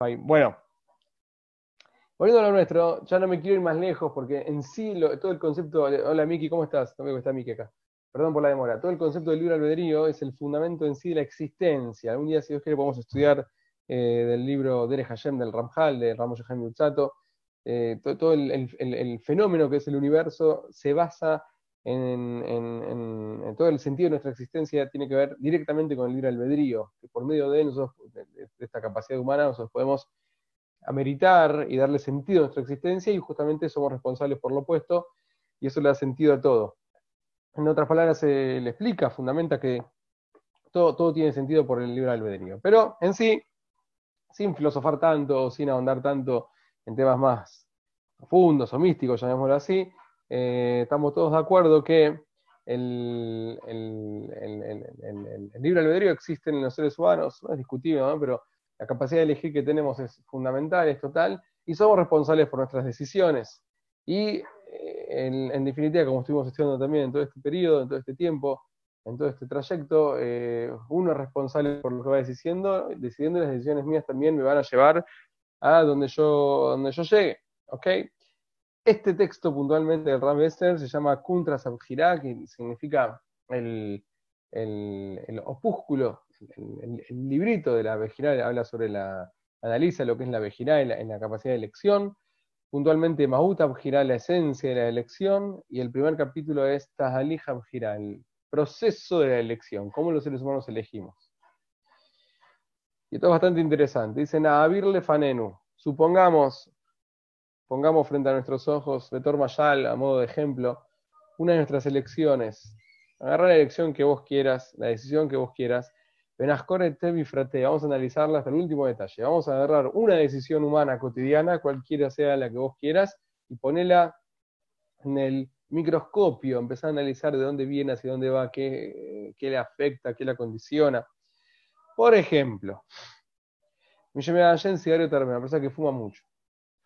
Bueno, volviendo a lo nuestro, ya no me quiero ir más lejos porque en sí todo el concepto. Hola Miki, ¿cómo estás? No está Miki acá. Perdón por la demora. Todo el concepto del libre albedrío es el fundamento en sí de la existencia. Algún día, si Dios quiere, podemos estudiar eh, del libro Dere Hashem del Ramjal, de Ramos Utsato. Eh, todo, el, fenómeno que es el universo se basa en, todo el sentido de nuestra existencia, tiene que ver directamente con el libre albedrío, que por medio de, nosotros, de esta capacidad humana nosotros podemos ameritar y darle sentido a nuestra existencia y justamente somos responsables por lo opuesto y eso le da sentido a todo. En otras palabras, se le explica, fundamenta que todo, todo tiene sentido por el libre albedrío. Pero en sí, sin filosofar tanto, sin ahondar tanto en temas más profundos o místicos, llamémoslo así, eh, estamos todos de acuerdo que el, libre albedrío existe en los seres humanos, no es discutible, pero la capacidad de elegir que tenemos es fundamental, es total, y somos responsables por nuestras decisiones. Y eh, en, definitiva, como estuvimos estudiando también en todo este periodo, en todo este tiempo, en todo este trayecto, eh, uno es responsable por lo que va decidiendo, decidiendo las decisiones mías también me van a llevar a donde yo, donde yo llegue. ¿ok? Este texto puntualmente del Ram Esther se llama Kuntra Sabjirá, que significa el, opúsculo, el, librito de la Vejirá, habla sobre la, analiza lo que es la Vejirá en la, capacidad de elección. Puntualmente Mahuta Abjirá, la esencia de la elección, y el primer capítulo es Tahalij Abjirá, el proceso de la elección, cómo los seres humanos elegimos. Y esto es bastante interesante. Dice Naabirle Fanenu. Supongamos, pongamos frente a nuestros ojos, Betor Mayal, a modo de ejemplo, una de nuestras elecciones. Agarra la elección que vos quieras, la decisión que vos quieras. Benascore Tevi Frate, vamos a analizarla hasta el último detalle. Vamos a agarrar una decisión humana cotidiana, cualquiera sea la que vos quieras, y ponela en el microscopio, empezar a analizar de dónde viene, hacia dónde va, qué, qué le afecta, qué la condiciona. Por ejemplo, me llamé a Jen cigarro una persona que fuma mucho.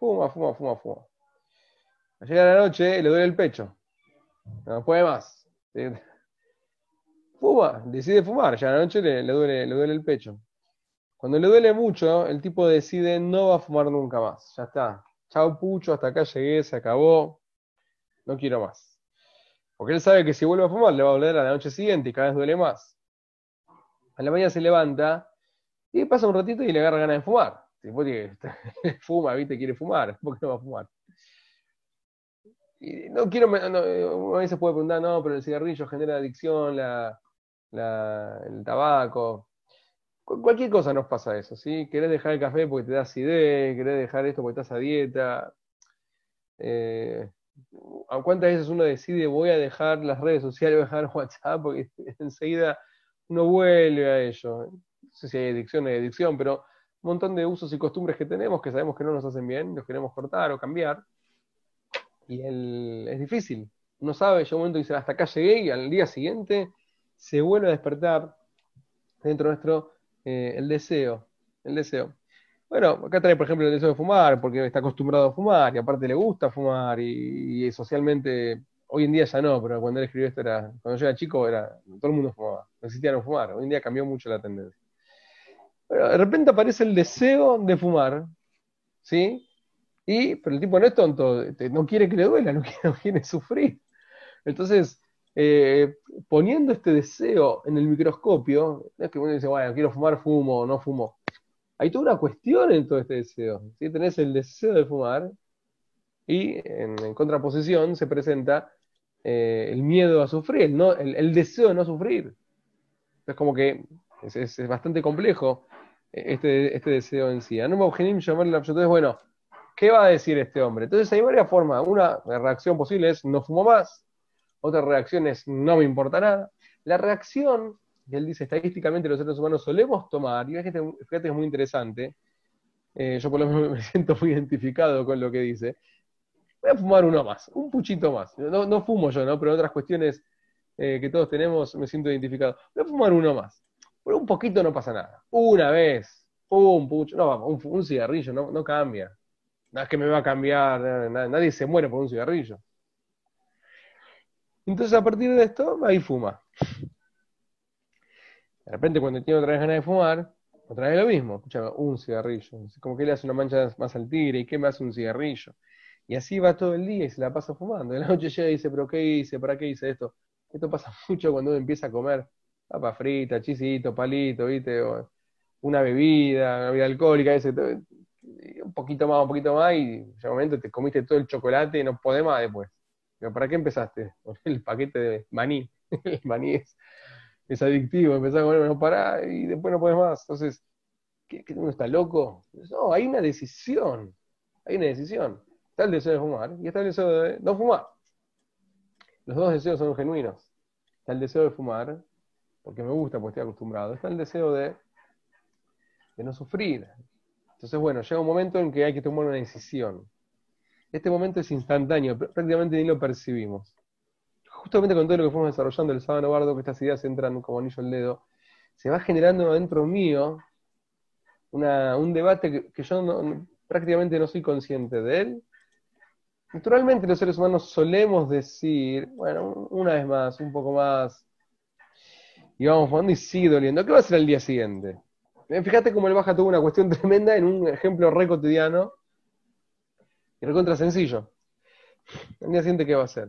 Fuma, fuma, fuma, fuma. Llega la noche le duele el pecho. No puede más. Fuma, decide fumar. Ya a la noche le, duele, le duele el pecho. Cuando le duele mucho, el tipo decide no va a fumar nunca más. Ya está. Chao pucho, hasta acá llegué, se acabó no quiero más. Porque él sabe que si vuelve a fumar le va a doler a la noche siguiente y cada vez duele más. A la mañana se levanta y pasa un ratito y le agarra ganas de fumar. Después que fuma, ¿viste? Quiere fumar. ¿Por qué no va a fumar? Y no quiero, no, a veces puede preguntar, no, pero el cigarrillo genera adicción, la, el tabaco. Cualquier cosa nos pasa eso, ¿sí? Querés dejar el café porque te da acidez, querés dejar esto porque estás a dieta. Eh, ¿Cuántas veces uno decide voy a dejar las redes sociales, voy a dejar WhatsApp? Porque enseguida uno vuelve a ello. No sé si hay adicción hay adicción, pero un montón de usos y costumbres que tenemos que sabemos que no nos hacen bien, los queremos cortar o cambiar. Y es difícil. Uno sabe, llega un momento dice, hasta acá llegué y al día siguiente se vuelve a despertar dentro nuestro eh, el deseo. El deseo. Bueno, acá trae, por ejemplo, el deseo de fumar, porque está acostumbrado a fumar y aparte le gusta fumar y, socialmente, hoy en día ya no, pero cuando él escribió esto era, cuando yo era chico, era, todo el mundo fumaba, no fumar, hoy en día cambió mucho la tendencia. De repente aparece el deseo de fumar, ¿sí? Y, pero el tipo no es tonto, no quiere que le duela, no quiere, sufrir. Entonces, eh, poniendo este deseo en el microscopio, no es que uno dice, bueno, quiero fumar, fumo, no fumo hay toda una cuestión en todo este deseo. ¿sí? Tenés el deseo de fumar y en, contraposición se presenta eh, el miedo a sufrir, el, deseo de no sufrir. Es como que es, bastante complejo este, este, deseo en sí. No me llamarle la Entonces, bueno, ¿qué va a decir este hombre? Entonces hay varias formas. Una reacción posible es no fumo más. Otra reacción es no me importa nada. La reacción que él dice, estadísticamente los seres humanos solemos tomar, y fíjate, fíjate que es muy interesante, eh, yo por lo menos me siento muy identificado con lo que dice, voy a fumar uno más, un puchito más, no, no fumo yo, ¿no? pero en otras cuestiones eh, que todos tenemos me siento identificado, voy a fumar uno más, pero un poquito no pasa nada, una vez, un pucho, no, un, un cigarrillo, no, cambia, nada es que me va a cambiar, nadie se muere por un cigarrillo. Entonces a partir de esto, ahí fuma. De repente, cuando tiene otra vez ganas de fumar, Otra vez lo mismo, escucha, un cigarrillo. Como que le hace una mancha más al tigre, ¿y qué me hace un cigarrillo? Y así va todo el día y se la pasa fumando. Y la noche llega y dice, ¿pero qué hice? ¿Para qué hice esto? Esto pasa mucho cuando uno empieza a comer papa frita, chisito, palito, ¿viste? una bebida, una bebida alcohólica, ese, un poquito más, un poquito más, y en ese momento te comiste todo el chocolate y no podés más después. Pero ¿para qué empezaste? Con el paquete de maní. el maní es, es adictivo, empezás a comer, no pará, y después no podés más. Entonces, ¿qué, uno está loco? No, hay una decisión. Hay una decisión. Está el deseo de fumar y está el deseo de no fumar. Los dos deseos son genuinos. Está el deseo de fumar, porque me gusta, porque estoy acostumbrado. Está el deseo de, de no sufrir. Entonces, bueno, llega un momento en que hay que tomar una decisión. Este momento es instantáneo, prácticamente ni lo percibimos. Justamente con todo lo que fuimos desarrollando el sábado bardo, que estas ideas entran como anillo al dedo, se va generando dentro mío un debate que, yo prácticamente no soy consciente de él, Naturalmente los seres humanos solemos decir, bueno, una vez más, un poco más, y vamos jugando y sigue doliendo. ¿Qué va a ser el día siguiente? Eh, fíjate cómo el Baja tuvo una cuestión tremenda en un ejemplo re cotidiano y recontra sencillo. El día siguiente, ¿qué va a hacer?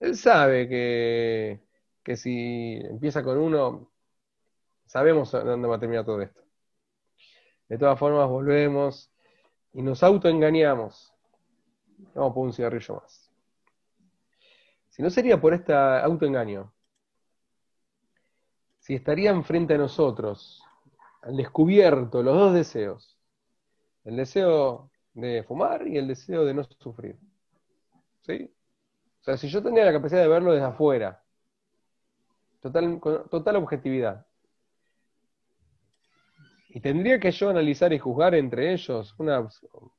Él sabe que, que si empieza con uno, sabemos dónde va a terminar todo esto. De todas formas, volvemos y nos autoengañamos Vamos por un cigarrillo más. Si no sería por este autoengaño, si estarían frente a nosotros, al descubierto, los dos deseos, el deseo de fumar y el deseo de no sufrir. ¿Sí? O sea, si yo tenía la capacidad de verlo desde afuera, total, con total objetividad, y tendría que yo analizar y juzgar entre ellos una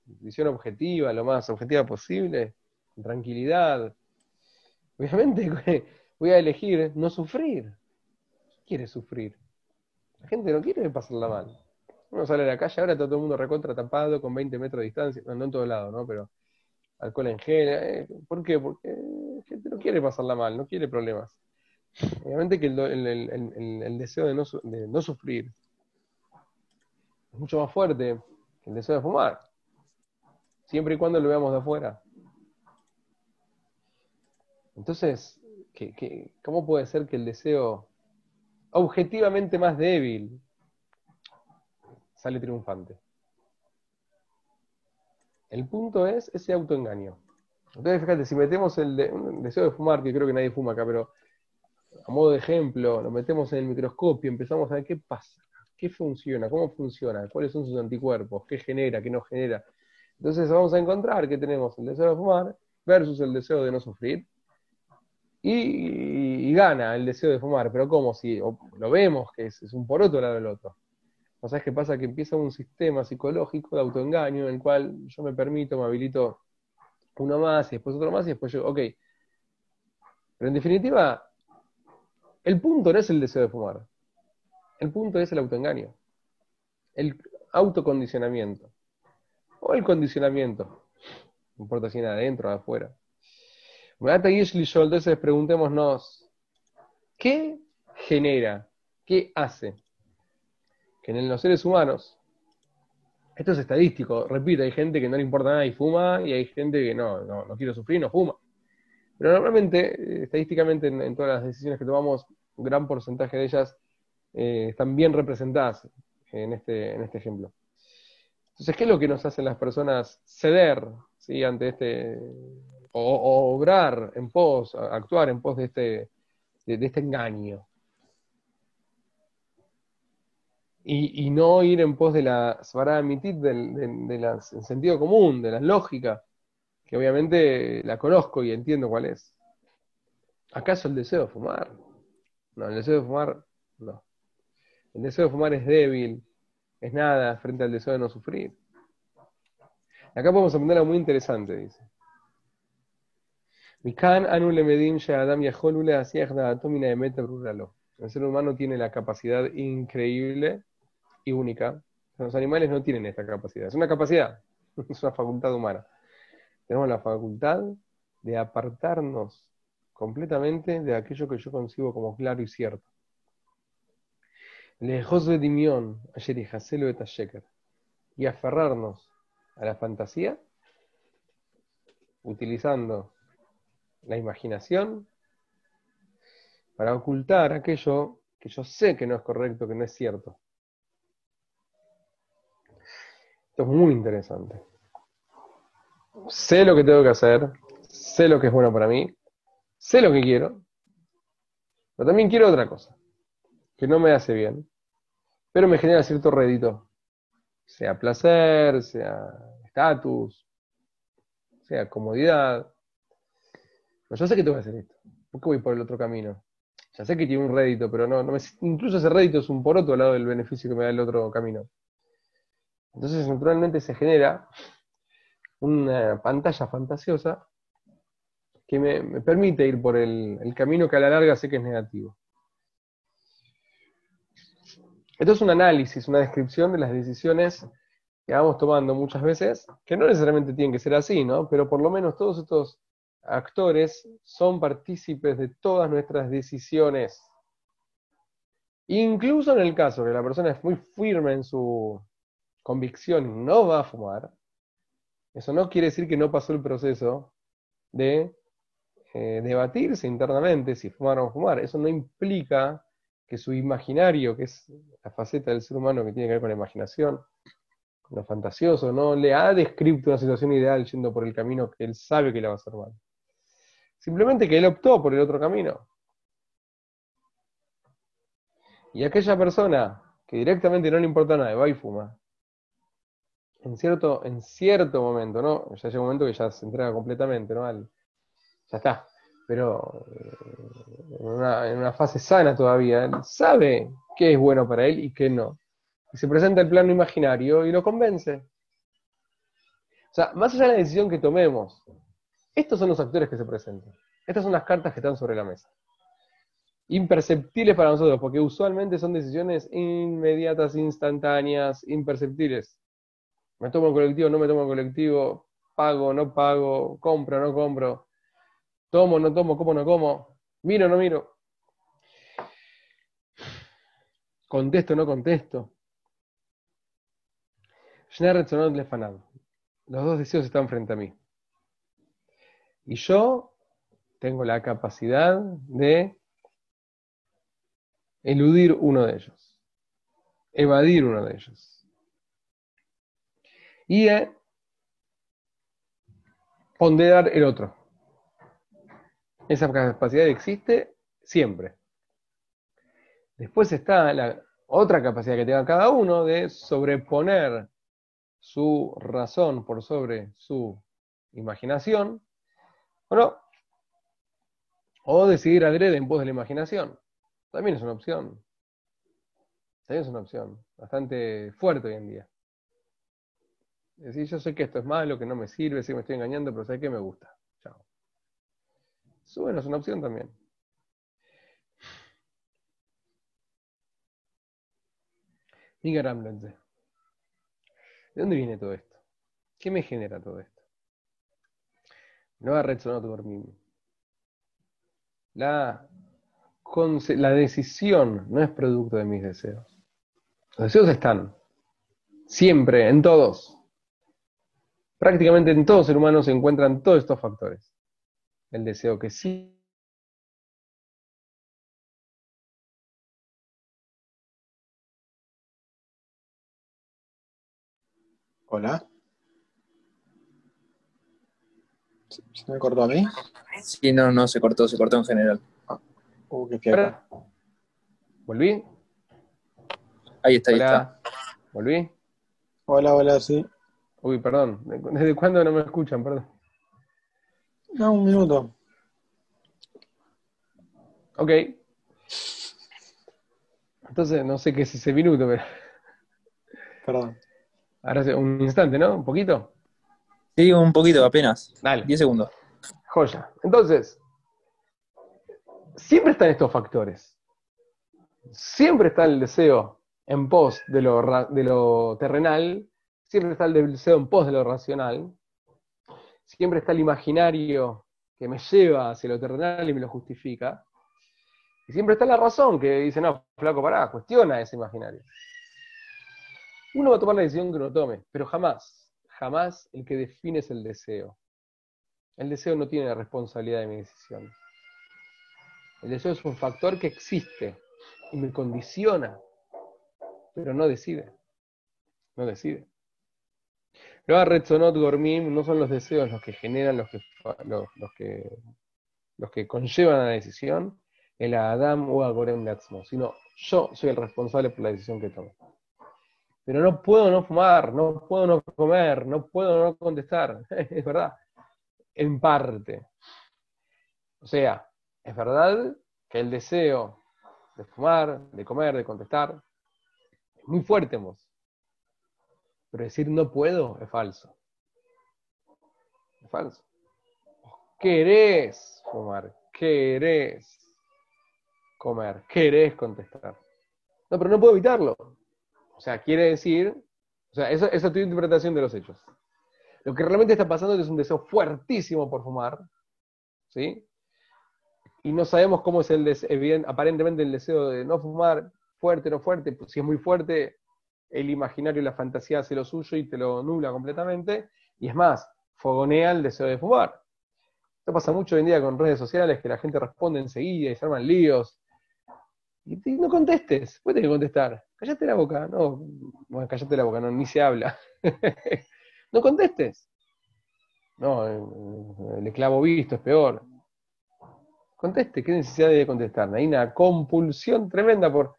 visión objetiva, lo más objetiva posible, con tranquilidad. Obviamente voy a elegir no sufrir. ¿Quién quiere sufrir? La gente no quiere pasarla mal. Uno sale a la calle, ahora está todo el mundo recontra tapado con 20 metros de distancia, no, en todos lados, ¿no? Pero alcohol en gel. Eh, ¿Por qué? Porque la gente no quiere pasarla mal, no quiere problemas. Obviamente que el, deseo de no, de no sufrir, es mucho más fuerte que el deseo de fumar, siempre y cuando lo veamos de afuera. Entonces, ¿qué, cómo puede ser que el deseo objetivamente más débil sale triunfante? El punto es ese autoengaño. Entonces, fíjate, si metemos el, deseo de fumar, que creo que nadie fuma acá, pero a modo de ejemplo, lo metemos en el microscopio, empezamos a ver qué pasa qué funciona, cómo funciona, cuáles son sus anticuerpos, qué genera, qué no genera. Entonces vamos a encontrar que tenemos el deseo de fumar versus el deseo de no sufrir. Y, gana el deseo de fumar, pero ¿cómo? Si lo vemos que es, un por otro lado del otro. ¿No sabes qué pasa? Que empieza un sistema psicológico de autoengaño en el cual yo me permito, me habilito uno más y después otro más y después yo, ok. Pero en definitiva, el punto no es el deseo de fumar. El punto es el autoengaño, el autocondicionamiento o el condicionamiento. No importa si es adentro o afuera. Entonces preguntémonos, ¿qué genera, qué hace que en los seres humanos, esto es estadístico, repito, hay gente que no le importa nada y fuma y hay gente que no, no, no quiere sufrir, no fuma. Pero normalmente, eh, estadísticamente, en todas las decisiones que tomamos, un gran porcentaje de ellas eh, están bien representadas en este, en este ejemplo. Entonces, ¿qué es lo que nos hacen las personas ceder ante este, o, obrar en pos, actuar en pos de este, de, este engaño? Y, no ir en pos de la Svaramitit, del, del sentido común, de la lógica, que obviamente la conozco y entiendo cuál es. ¿Acaso el deseo de fumar? No, el deseo de fumar, no. El deseo de fumar es débil, es nada frente al deseo de no sufrir. Acá podemos aprender algo muy interesante, dice. El ser humano tiene la capacidad increíble y única. Los animales no tienen esta capacidad. Es una capacidad, es una facultad humana. Tenemos la facultad de apartarnos completamente de aquello que yo concibo como claro y cierto. lejos de Dimión, ayer y y aferrarnos a la fantasía, utilizando la imaginación para ocultar aquello que yo sé que no es correcto, que no es cierto. Esto es muy interesante. Sé lo que tengo que hacer, sé lo que es bueno para mí, sé lo que quiero, pero también quiero otra cosa, que no me hace bien, pero me genera cierto rédito, sea placer, sea estatus, sea comodidad. Yo sé que tengo que hacer esto, ¿por qué voy por el otro camino? Ya sé que tiene un rédito, pero no, no me, incluso ese rédito es un por otro lado del beneficio que me da el otro camino. Entonces, naturalmente se genera una pantalla fantasiosa que me, permite ir por el, camino que a la larga sé que es negativo. Esto es un análisis, una descripción de las decisiones que vamos tomando muchas veces, que no necesariamente tienen que ser así, ¿no? Pero por lo menos todos estos actores son partícipes de todas nuestras decisiones. Incluso en el caso que la persona es muy firme en su convicción y no va a fumar, eso no quiere decir que no pasó el proceso de eh, debatirse internamente si fumar o no fumar. Eso no implica que su imaginario, que es la faceta del ser humano que tiene que ver con la imaginación, con lo fantasioso, no le ha descrito una situación ideal yendo por el camino que él sabe que le va a hacer mal. Simplemente que él optó por el otro camino. Y aquella persona que directamente no le importa nada, va y fuma, en cierto, en cierto momento, ¿no? Ya llega un momento que ya se entrega completamente, ¿no? ya está. Pero eh, en una, fase sana todavía, él sabe qué es bueno para él y qué no. Y se presenta el plano imaginario y lo convence. O sea, más allá de la decisión que tomemos, estos son los actores que se presentan. Estas son las cartas que están sobre la mesa. Imperceptibles para nosotros, porque usualmente son decisiones inmediatas, instantáneas, imperceptibles. Me tomo colectivo, no me tomo colectivo, pago, no pago, compro, no compro, tomo, no tomo, como, no como, miro, no miro. Contesto, no contesto. Los dos deseos están frente a mí. Y yo tengo la capacidad de eludir uno de ellos, evadir uno de ellos y de ponderar el otro. Esa capacidad existe siempre. Después está la otra capacidad que tenga cada uno de sobreponer su razón por sobre su imaginación, o o decidir adrede en pos de la imaginación. También es una opción. También es una opción bastante fuerte hoy en día. Decir, yo sé que esto es malo, que no me sirve, sé que me estoy engañando, pero sé que me gusta. Chao. Eso bueno, es una opción también. ¿De dónde viene todo esto? ¿Qué me genera todo esto? No ha resonado por mí. La, la decisión no es producto de mis deseos. Los deseos están. Siempre, en todos. Prácticamente en todo ser humano se encuentran todos estos factores. El deseo que sí. Hola. ¿Se me cortó a mí? Sí, no, no, se cortó, se cortó en general. Ah. Uh, qué ¿Volví? Ahí está, ahí está. ¿Volví? Hola, hola, sí. Uy, perdón. ¿Desde cuándo no me escuchan? Perdón. No, un minuto. Ok. Entonces, no sé qué es ese minuto, pero. Perdón. Ahora un instante, ¿no? ¿Un poquito? Sí, un poquito, apenas. Dale. Diez segundos. Joya. Entonces, siempre están estos factores. Siempre está el deseo en pos de lo, de lo terrenal siempre está el deseo en pos de lo racional, siempre está el imaginario que me lleva hacia lo terrenal y me lo justifica, Y siempre está la razón que dice, no, flaco, pará, cuestiona ese imaginario. Uno va a tomar la decisión que uno tome, pero jamás, jamás el que define es el deseo. El deseo no tiene la responsabilidad de mi decisión. El deseo es un factor que existe y me condiciona, pero no decide. No decide. Pero Retzonot Gormim no son los deseos los que generan, los que, los, que, los que conllevan a la decisión, el Adam o Agorem Gatzmo, sino yo soy el responsable por la decisión que tomo. Pero no puedo no fumar, no puedo no comer, no puedo no contestar. es verdad. En parte. O sea, es verdad que el deseo de fumar, de comer, de contestar, es muy fuerte, vos. Pero decir no puedo es falso. Es falso. querés fumar, querés comer, querés contestar. No, pero no puedo evitarlo. O sea, quiere decir, o sea, esa, esa es tu interpretación de los hechos. Lo que realmente está pasando es un deseo fuertísimo por fumar, ¿sí? Y no sabemos cómo es el deseo, aparentemente el deseo de no fumar, fuerte, no fuerte, pues si es muy fuerte, el imaginario y la fantasía hace lo suyo y te lo nubla completamente, y es más, fogonea el deseo de fumar. Esto pasa mucho hoy en día con redes sociales, que la gente responde enseguida y se arman líos, y, no contestes, puedes contestar. Cállate la boca, no, bueno, cállate la boca, no, ni se habla. no contestes. No, el, esclavo visto es peor. Conteste, ¿qué necesidad de contestar? Hay una compulsión tremenda por.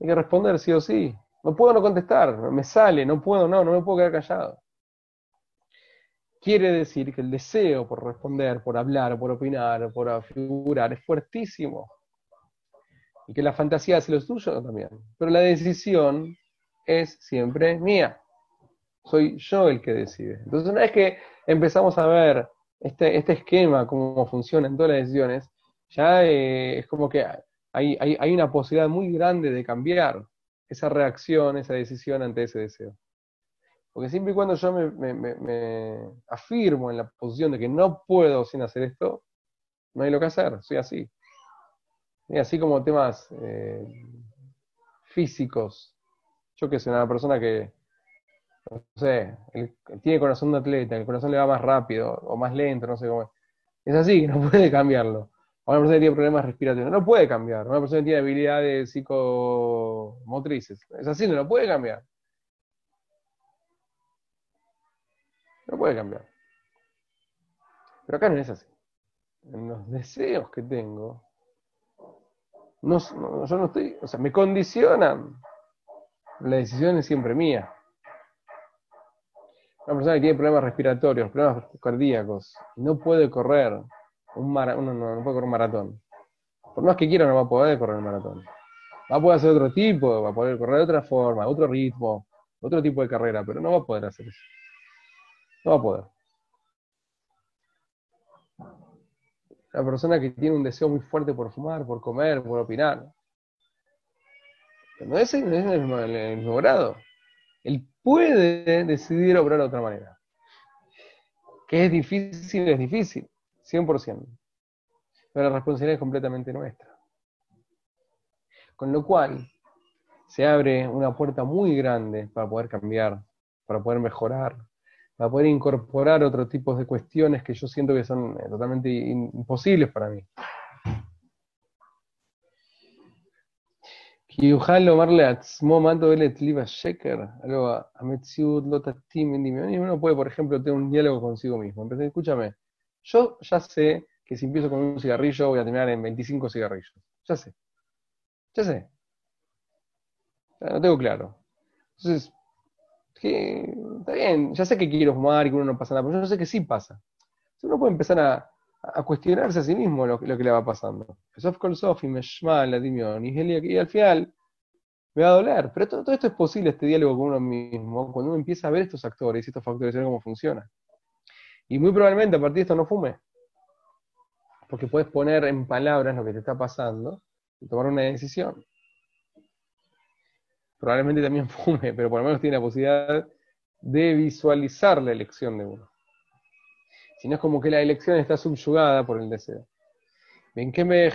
Hay que responder sí o sí. No puedo no contestar, me sale, no puedo, no, no me puedo quedar callado. Quiere decir que el deseo por responder, por hablar, por opinar, por figurar es fuertísimo y que la fantasía hace lo suyo también. Pero la decisión es siempre mía. Soy yo el que decide. Entonces, una vez que empezamos a ver este, este esquema, cómo funciona en todas las decisiones, ya eh, es como que hay, una posibilidad muy grande de cambiar esa reacción, esa decisión ante ese deseo. Porque siempre y cuando yo me, afirmo en la posición de que no puedo sin hacer esto, no hay lo que hacer, soy así así como temas eh, físicos. Yo que soy una persona que, no sé, tiene corazón de atleta, el corazón le va más rápido o más lento, no sé cómo. Es así, no puede cambiarlo. O una persona que tiene problemas respiratorios, no puede cambiar. Una persona que tiene habilidades psicomotrices, es así, no lo puede cambiar. No puede cambiar. Pero acá no es así. En los deseos que tengo, no, yo no estoy, o sea, me condicionan. La decisión es siempre mía. Una persona que tiene problemas respiratorios, problemas cardíacos, no puede correr un maratón, no, puede correr un maratón. Por más que quiera, no va a poder correr un maratón. Va a poder hacer otro tipo, va a poder correr de otra forma, otro ritmo, otro tipo de carrera, pero no va a poder hacer eso. No va a poder. La persona que tiene un deseo muy fuerte por fumar, por comer, por opinar. no es, en el, mismo grado. Él puede decidir obrar de otra manera. Que es difícil, es difícil, 100%. Pero la responsabilidad es completamente nuestra. Con lo cual, se abre una puerta muy grande para poder cambiar, para poder mejorar, para poder incorporar otros tipos de cuestiones que yo siento que son eh, totalmente imposibles para mí. Uno puede, por ejemplo, tener un diálogo consigo mismo. Entonces, escúchame, yo ya sé que si empiezo con un cigarrillo voy a terminar en 25 cigarrillos. Ya sé. Ya sé. No tengo claro. Entonces, que está bien, ya sé que quiero fumar y que uno no pasa nada, pero yo sé que sí pasa. Uno puede empezar a, a cuestionarse a sí mismo lo, lo que le va pasando. Y al final me va a doler. Pero todo, todo, esto es posible, este diálogo con uno mismo, cuando uno empieza a ver estos actores y estos factores y ver cómo funciona. Y muy probablemente a partir de esto no fume. Porque puedes poner en palabras lo que te está pasando y tomar una decisión probablemente también fume, pero por lo menos tiene la posibilidad de visualizar la elección de uno. Si no es como que la elección está subyugada por el deseo. ¿qué me.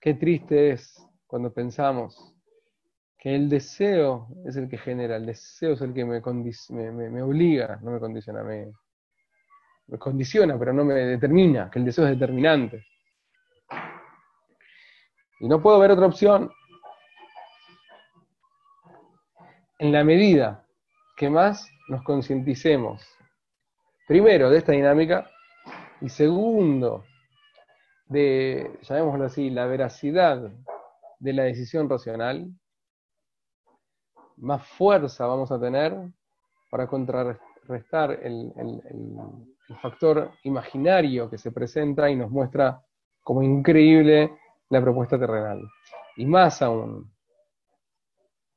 Qué triste es cuando pensamos que el deseo es el que genera, el deseo es el que me, me, obliga, no me condiciona, me condiciona, pero no me determina, que el deseo es determinante. Y no puedo ver otra opción en la medida que más nos concienticemos, primero, de esta dinámica, y segundo, de, llamémoslo así, la veracidad de la decisión racional, más fuerza vamos a tener para contrarrestar el, el factor imaginario que se presenta y nos muestra como increíble la propuesta terrenal. Y más aún,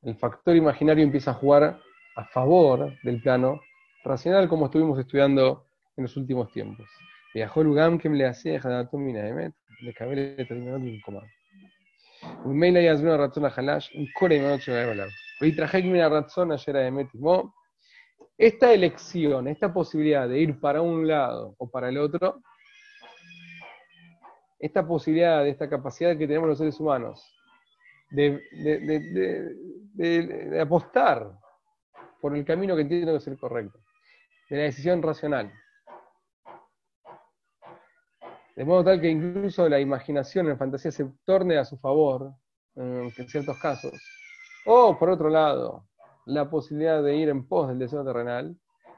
el factor imaginario empieza a jugar a favor del plano racional, como estuvimos estudiando en los últimos tiempos. Viajó Lugam que le hacía de le cabe le terminó de un comando. Un mail ahí una razón a Halash, un core y noche de volar. Hoy traje una razón ayer a Emetimo. Esta elección, esta posibilidad de ir para un lado o para el otro, esta posibilidad, esta capacidad que tenemos los seres humanos de, apostar por el camino que tiene que ser correcto, de la decisión racional. De modo tal que incluso la imaginación, la fantasía se torne a su favor en ciertos casos. O, por otro lado, la posibilidad de ir en pos del deseo terrenal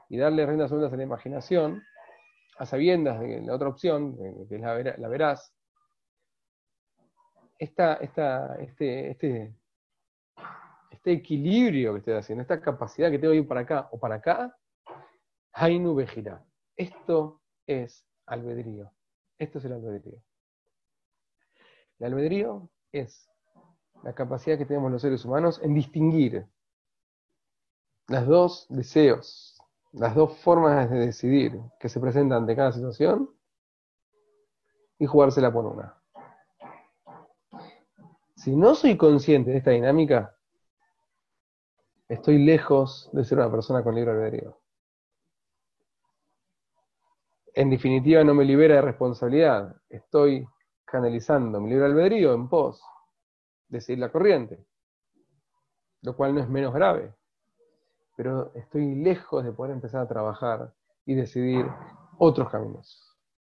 y darle riendas sueltas a la imaginación, a sabiendas de la otra opción, que es la, la veraz, esta, este, este, este equilibrio que estoy haciendo, esta capacidad que tengo de ir para acá o para acá, Hainu Bejira. Esto es albedrío. Esto es el albedrío. El albedrío es la capacidad que tenemos los seres humanos en distinguir las dos deseos, las dos formas de decidir que se presentan ante cada situación y jugársela por una. Si no soy consciente de esta dinámica, estoy lejos de ser una persona con libre albedrío. En definitiva, no me libera de responsabilidad. Estoy canalizando mi libre albedrío en pos de seguir la corriente, lo cual no es menos grave. Pero estoy lejos de poder empezar a trabajar y decidir otros caminos.